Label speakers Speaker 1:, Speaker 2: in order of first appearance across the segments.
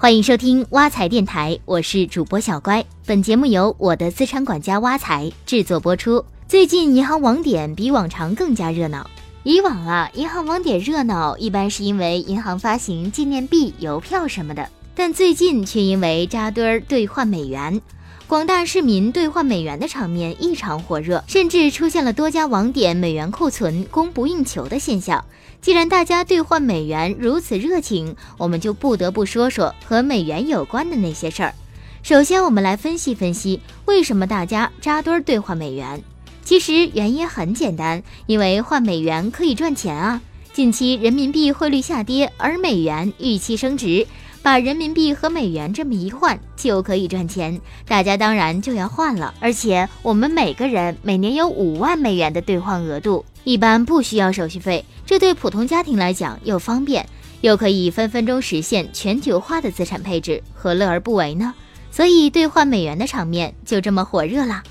Speaker 1: 欢迎收听挖财电台，我是主播小乖。本节目由我的资产管家挖财制作播出。最近银行网点比往常更加热闹。以往啊，银行网点热闹一般是因为银行发行纪念币、邮票什么的，但最近却因为扎堆儿兑换美元，广大市民兑换美元的场面异常火热，甚至出现了多家网点美元库存供不应求的现象。既然大家兑换美元如此热情，我们就不得不说说和美元有关的那些事儿。首先，我们来分析分析为什么大家扎堆兑换美元。其实原因很简单，因为换美元可以赚钱啊。近期人民币汇率下跌，而美元预期升值，把人民币和美元这么一换就可以赚钱，大家当然就要换了。而且我们每个人每年有五万美元的兑换额度。一般不需要手续费，这对普通家庭来讲又方便，又可以分分钟实现全球化的资产配置，何乐而不为呢？所以兑换美元的场面就这么火热啦。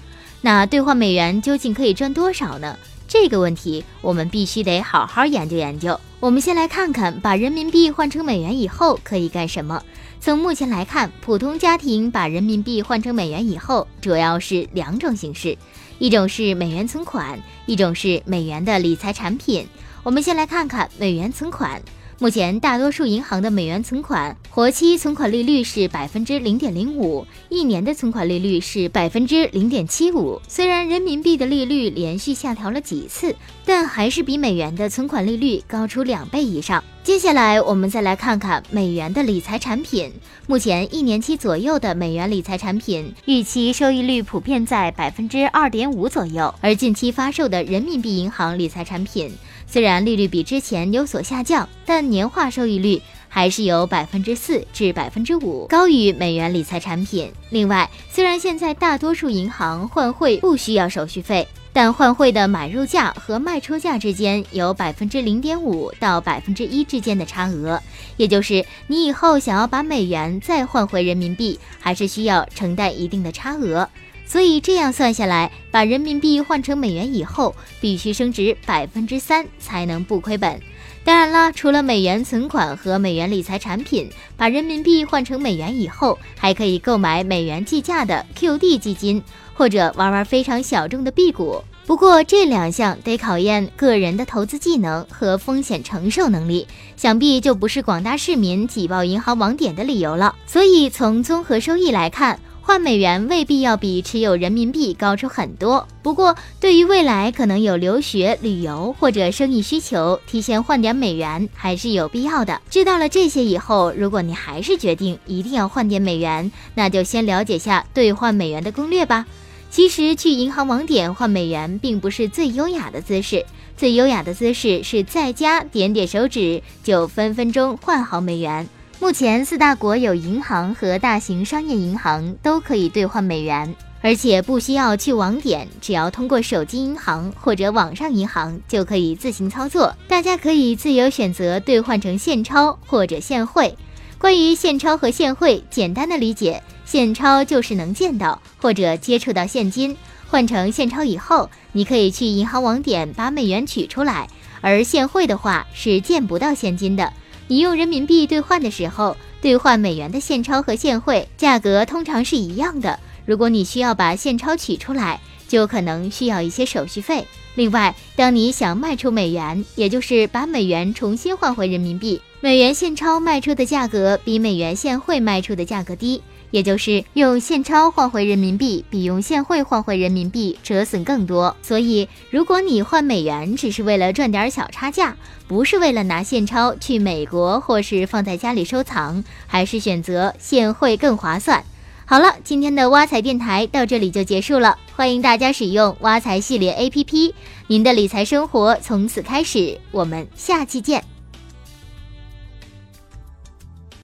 Speaker 1: 那兑换美元究竟可以赚多少呢？这个问题我们必须得好好研究研究。我们先来看看把人民币换成美元以后可以干什么。从目前来看，普通家庭把人民币换成美元以后，主要是两种形式。一种是美元存款，一种是美元的理财产品。我们先来看看美元存款。目前大多数银行的美元存款活期存款利率是百分之零点零五，一年的存款利率是百分之零点七五。虽然人民币的利率连续下调了几次，但还是比美元的存款利率高出两倍以上。接下来我们再来看看美元的理财产品。目前一年期左右的美元理财产品预期收益率普遍在百分之二点五左右，而近期发售的人民币银行理财产品。虽然利率比之前有所下降，但年化收益率还是有百分之四至百分之五，高于美元理财产品。另外，虽然现在大多数银行换汇不需要手续费，但换汇的买入价和卖出价之间有百分之零点五到百分之一之间的差额，也就是你以后想要把美元再换回人民币，还是需要承担一定的差额。所以这样算下来，把人民币换成美元以后，必须升值百分之三才能不亏本。当然了，除了美元存款和美元理财产品，把人民币换成美元以后，还可以购买美元计价的 QD 基金，或者玩玩非常小众的 B 股。不过这两项得考验个人的投资技能和风险承受能力，想必就不是广大市民挤爆银行网点的理由了。所以从综合收益来看，换美元未必要比持有人民币高出很多，不过对于未来可能有留学、旅游或者生意需求，提前换点美元还是有必要的。知道了这些以后，如果你还是决定一定要换点美元，那就先了解下兑换美元的攻略吧。其实去银行网点换美元并不是最优雅的姿势，最优雅的姿势是在家点点手指就分分钟换好美元。目前四大国有银行和大型商业银行都可以兑换美元，而且不需要去网点，只要通过手机银行或者网上银行就可以自行操作。大家可以自由选择兑换成现钞或者现汇。关于现钞和现汇，简单的理解，现钞就是能见到或者接触到现金，换成现钞以后，你可以去银行网点把美元取出来；而现汇的话是见不到现金的。你用人民币兑换的时候，兑换美元的现钞和现汇价格通常是一样的。如果你需要把现钞取出来，就可能需要一些手续费。另外，当你想卖出美元，也就是把美元重新换回人民币，美元现钞卖出的价格比美元现汇卖出的价格低。也就是用现钞换回人民币，比用现汇换回人民币折损更多。所以，如果你换美元只是为了赚点小差价，不是为了拿现钞去美国或是放在家里收藏，还是选择现汇更划算。好了，今天的挖财电台到这里就结束了。欢迎大家使用挖财系列 APP，您的理财生活从此开始。我们下期见。